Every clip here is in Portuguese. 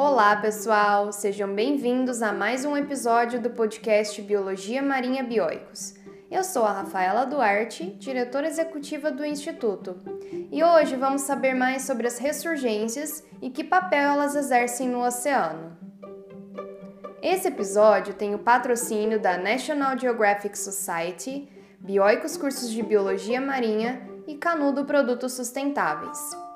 Olá, pessoal! Sejam bem-vindos a mais um episódio do podcast Biologia Marinha Bioicos. Eu sou a Rafaela Duarte, diretora executiva do Instituto, e hoje vamos saber mais sobre as ressurgências e que papel elas exercem no oceano. Esse episódio tem o patrocínio da National Geographic Society, Bioicos Cursos de Biologia Marinha e Canudo Produtos Sustentáveis.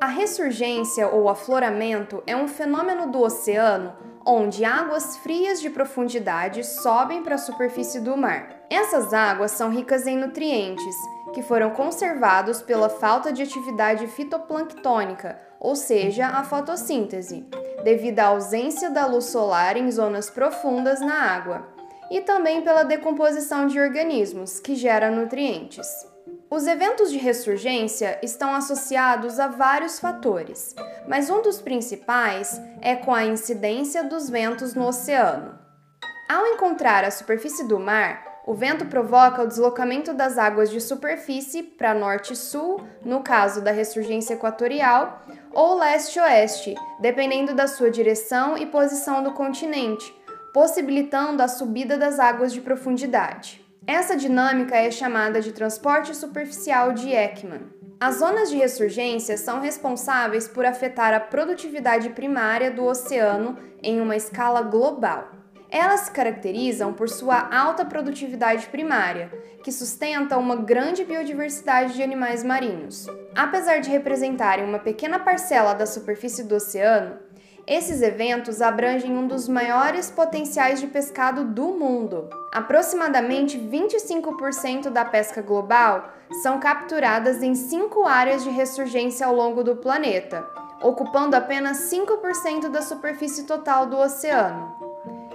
A ressurgência ou afloramento é um fenômeno do oceano onde águas frias de profundidade sobem para a superfície do mar. Essas águas são ricas em nutrientes, que foram conservados pela falta de atividade fitoplanctônica, ou seja, a fotossíntese, devido à ausência da luz solar em zonas profundas na água, e também pela decomposição de organismos, que gera nutrientes. Os eventos de ressurgência estão associados a vários fatores, mas um dos principais é com a incidência dos ventos no oceano. Ao encontrar a superfície do mar, o vento provoca o deslocamento das águas de superfície para norte-sul, no caso da ressurgência equatorial, ou leste-oeste, dependendo da sua direção e posição do continente, possibilitando a subida das águas de profundidade. Essa dinâmica é chamada de transporte superficial de Ekman. As zonas de ressurgência são responsáveis por afetar a produtividade primária do oceano em uma escala global. Elas se caracterizam por sua alta produtividade primária, que sustenta uma grande biodiversidade de animais marinhos. Apesar de representarem uma pequena parcela da superfície do oceano, esses eventos abrangem um dos maiores potenciais de pescado do mundo. Aproximadamente 25% da pesca global são capturadas em cinco áreas de ressurgência ao longo do planeta, ocupando apenas 5% da superfície total do oceano.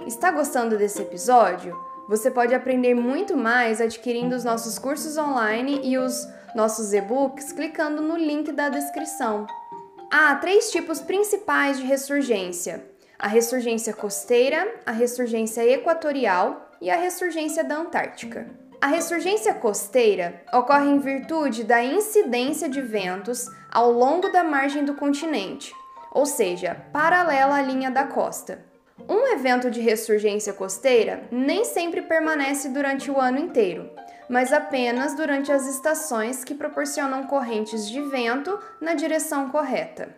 Está gostando desse episódio? Você pode aprender muito mais adquirindo os nossos cursos online e os nossos e-books clicando no link da descrição. Há três tipos principais de ressurgência: a ressurgência costeira, a ressurgência equatorial e a ressurgência da Antártica. A ressurgência costeira ocorre em virtude da incidência de ventos ao longo da margem do continente, ou seja, paralela à linha da costa. Um evento de ressurgência costeira nem sempre permanece durante o ano inteiro, mas apenas durante as estações que proporcionam correntes de vento na direção correta.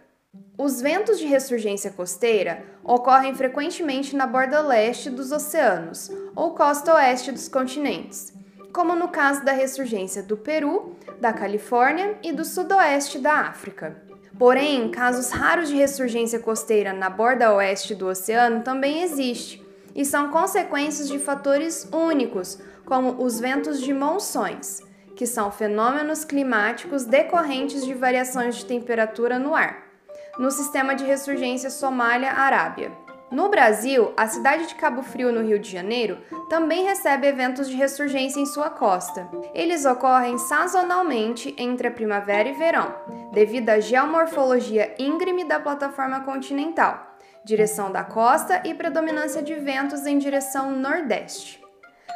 Os ventos de ressurgência costeira ocorrem frequentemente na borda leste dos oceanos ou costa oeste dos continentes, como no caso da ressurgência do Peru, da Califórnia e do sudoeste da África. Porém, casos raros de ressurgência costeira na borda oeste do oceano também existem e são consequências de fatores únicos, como os ventos de monções, que são fenômenos climáticos decorrentes de variações de temperatura no ar, no sistema de ressurgência Somália-Arábia. No Brasil, a cidade de Cabo Frio, no Rio de Janeiro, também recebe eventos de ressurgência em sua costa. Eles ocorrem sazonalmente entre a primavera e verão, devido à geomorfologia íngreme da plataforma continental, direção da costa e predominância de ventos em direção nordeste.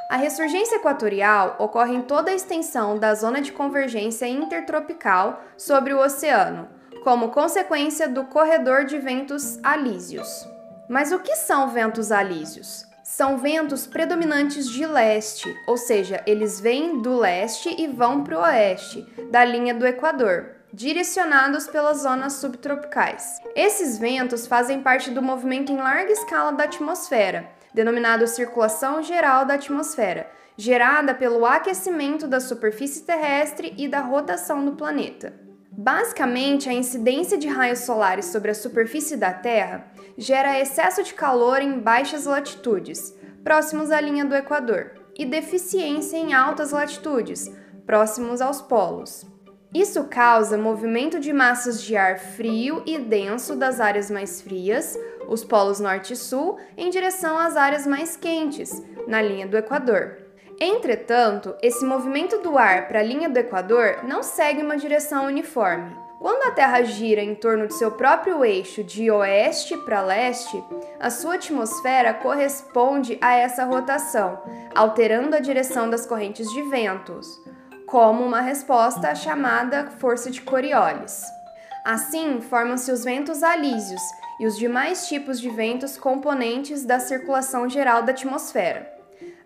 A ressurgência equatorial ocorre em toda a extensão da zona de convergência intertropical sobre o oceano, como consequência do corredor de ventos alísios. Mas o que são ventos alísios? São ventos predominantes de leste, ou seja, eles vêm do leste e vão para o oeste, da linha do Equador, direcionados pelas zonas subtropicais. Esses ventos fazem parte do movimento em larga escala da atmosfera denominado circulação geral da atmosfera, gerada pelo aquecimento da superfície terrestre e da rotação do planeta. Basicamente, a incidência de raios solares sobre a superfície da Terra gera excesso de calor em baixas latitudes, próximos à linha do Equador, e deficiência em altas latitudes, próximos aos polos. Isso causa movimento de massas de ar frio e denso das áreas mais frias, os polos norte e sul, em direção às áreas mais quentes, na linha do Equador. Entretanto, esse movimento do ar para a linha do Equador não segue uma direção uniforme. Quando a Terra gira em torno de seu próprio eixo de oeste para leste, a sua atmosfera corresponde a essa rotação, alterando a direção das correntes de ventos como uma resposta à chamada força de Coriolis. Assim, formam-se os ventos alísios e os demais tipos de ventos componentes da circulação geral da atmosfera.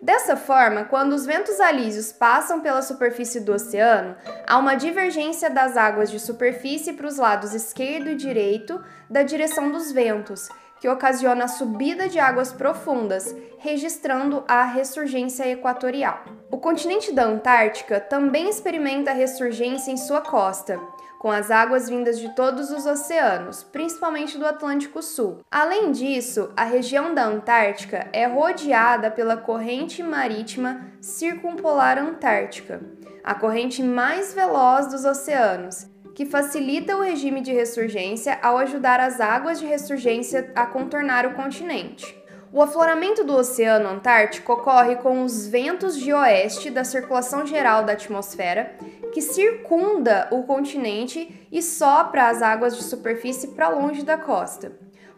Dessa forma, quando os ventos alísios passam pela superfície do oceano, há uma divergência das águas de superfície para os lados esquerdo e direito da direção dos ventos, que ocasiona a subida de águas profundas, registrando a ressurgência equatorial. O continente da Antártica também experimenta ressurgência em sua costa, com as águas vindas de todos os oceanos, principalmente do Atlântico Sul. Além disso, a região da Antártica é rodeada pela corrente marítima circumpolar antártica, a corrente mais veloz dos oceanos, que facilita o regime de ressurgência ao ajudar as águas de ressurgência a contornar o continente. O afloramento do Oceano Antártico ocorre com os ventos de oeste da circulação geral da atmosfera, que circunda o continente e sopra as águas de superfície para longe da costa.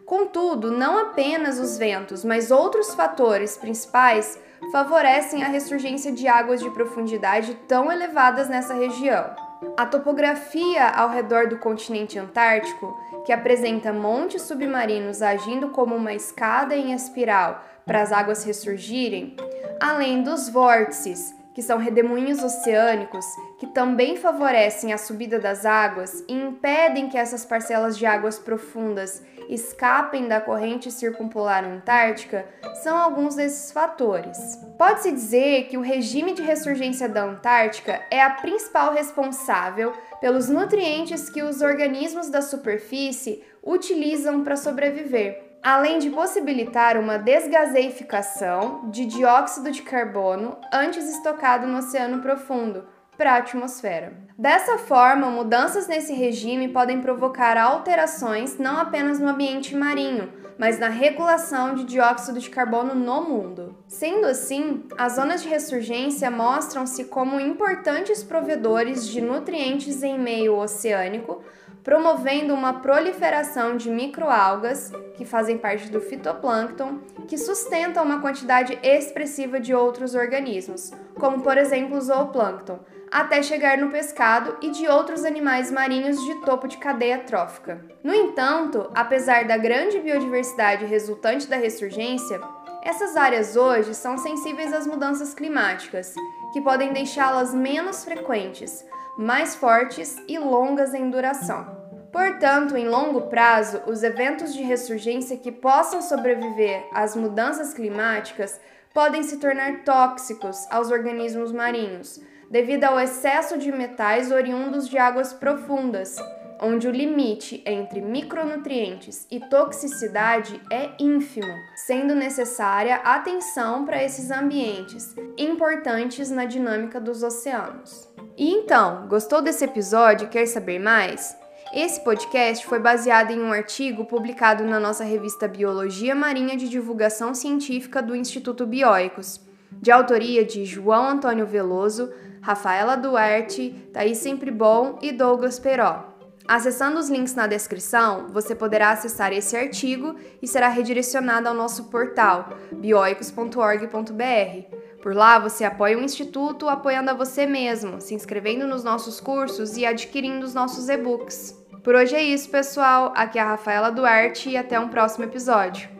Contudo, não apenas os ventos, mas outros fatores principais favorecem a ressurgência de águas de profundidade tão elevadas nessa região. A topografia ao redor do continente antártico, que apresenta montes submarinos agindo como uma escada em espiral para as águas ressurgirem, além dos vórtices, que são redemoinhos oceânicos que também favorecem a subida das águas e impedem que essas parcelas de águas profundas escapem da corrente circumpolar antártica, são alguns desses fatores. Pode-se dizer que o regime de ressurgência da Antártica é a principal responsável pelos nutrientes que os organismos da superfície utilizam para sobreviver além de possibilitar uma desgaseificação de dióxido de carbono antes estocado no oceano profundo para a atmosfera. Dessa forma, mudanças nesse regime podem provocar alterações não apenas no ambiente marinho, mas na regulação de dióxido de carbono no mundo. Sendo assim, as zonas de ressurgência mostram-se como importantes provedores de nutrientes em meio oceânico, promovendo uma proliferação de microalgas, que fazem parte do fitoplâncton, que sustentam uma quantidade expressiva de outros organismos, como por exemplo o zooplâncton, até chegar no pescado e de outros animais marinhos de topo de cadeia trófica. No entanto, apesar da grande biodiversidade resultante da ressurgência, essas áreas hoje são sensíveis às mudanças climáticas, que podem deixá-las menos frequentes, mais fortes e longas em duração. Portanto, em longo prazo, os eventos de ressurgência que possam sobreviver às mudanças climáticas podem se tornar tóxicos aos organismos marinhos, devido ao excesso de metais oriundos de águas profundas, onde o limite entre micronutrientes e toxicidade é ínfimo, sendo necessária atenção para esses ambientes, importantes na dinâmica dos oceanos. E então, gostou desse episódio e quer saber mais? Esse podcast foi baseado em um artigo publicado na nossa revista Biologia Marinha de Divulgação Científica do Instituto Bioicos, de autoria de João Antônio Veloso, Rafaela Duarte, Thaís Sempre Bom e Douglas Peró. Acessando os links na descrição, você poderá acessar esse artigo e será redirecionado ao nosso portal bioicos.org.br por lá você apoia o Instituto apoiando a você mesmo, se inscrevendo nos nossos cursos e adquirindo os nossos e-books. Por hoje é isso, pessoal. Aqui é a Rafaela Duarte e até um próximo episódio.